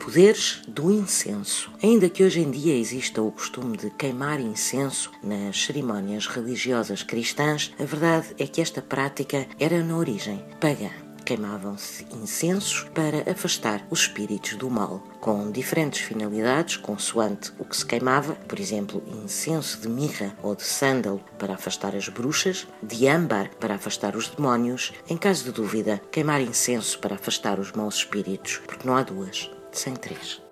poderes do incenso. Ainda que hoje em dia exista o costume de queimar incenso nas cerimónias religiosas cristãs, a verdade é que esta prática era na origem pagã. Queimavam-se incensos para afastar os espíritos do mal, com diferentes finalidades, consoante o que se queimava, por exemplo, incenso de mirra ou de sândalo para afastar as bruxas, de âmbar para afastar os demónios, em caso de dúvida, queimar incenso para afastar os maus espíritos, porque não há duas, sem três.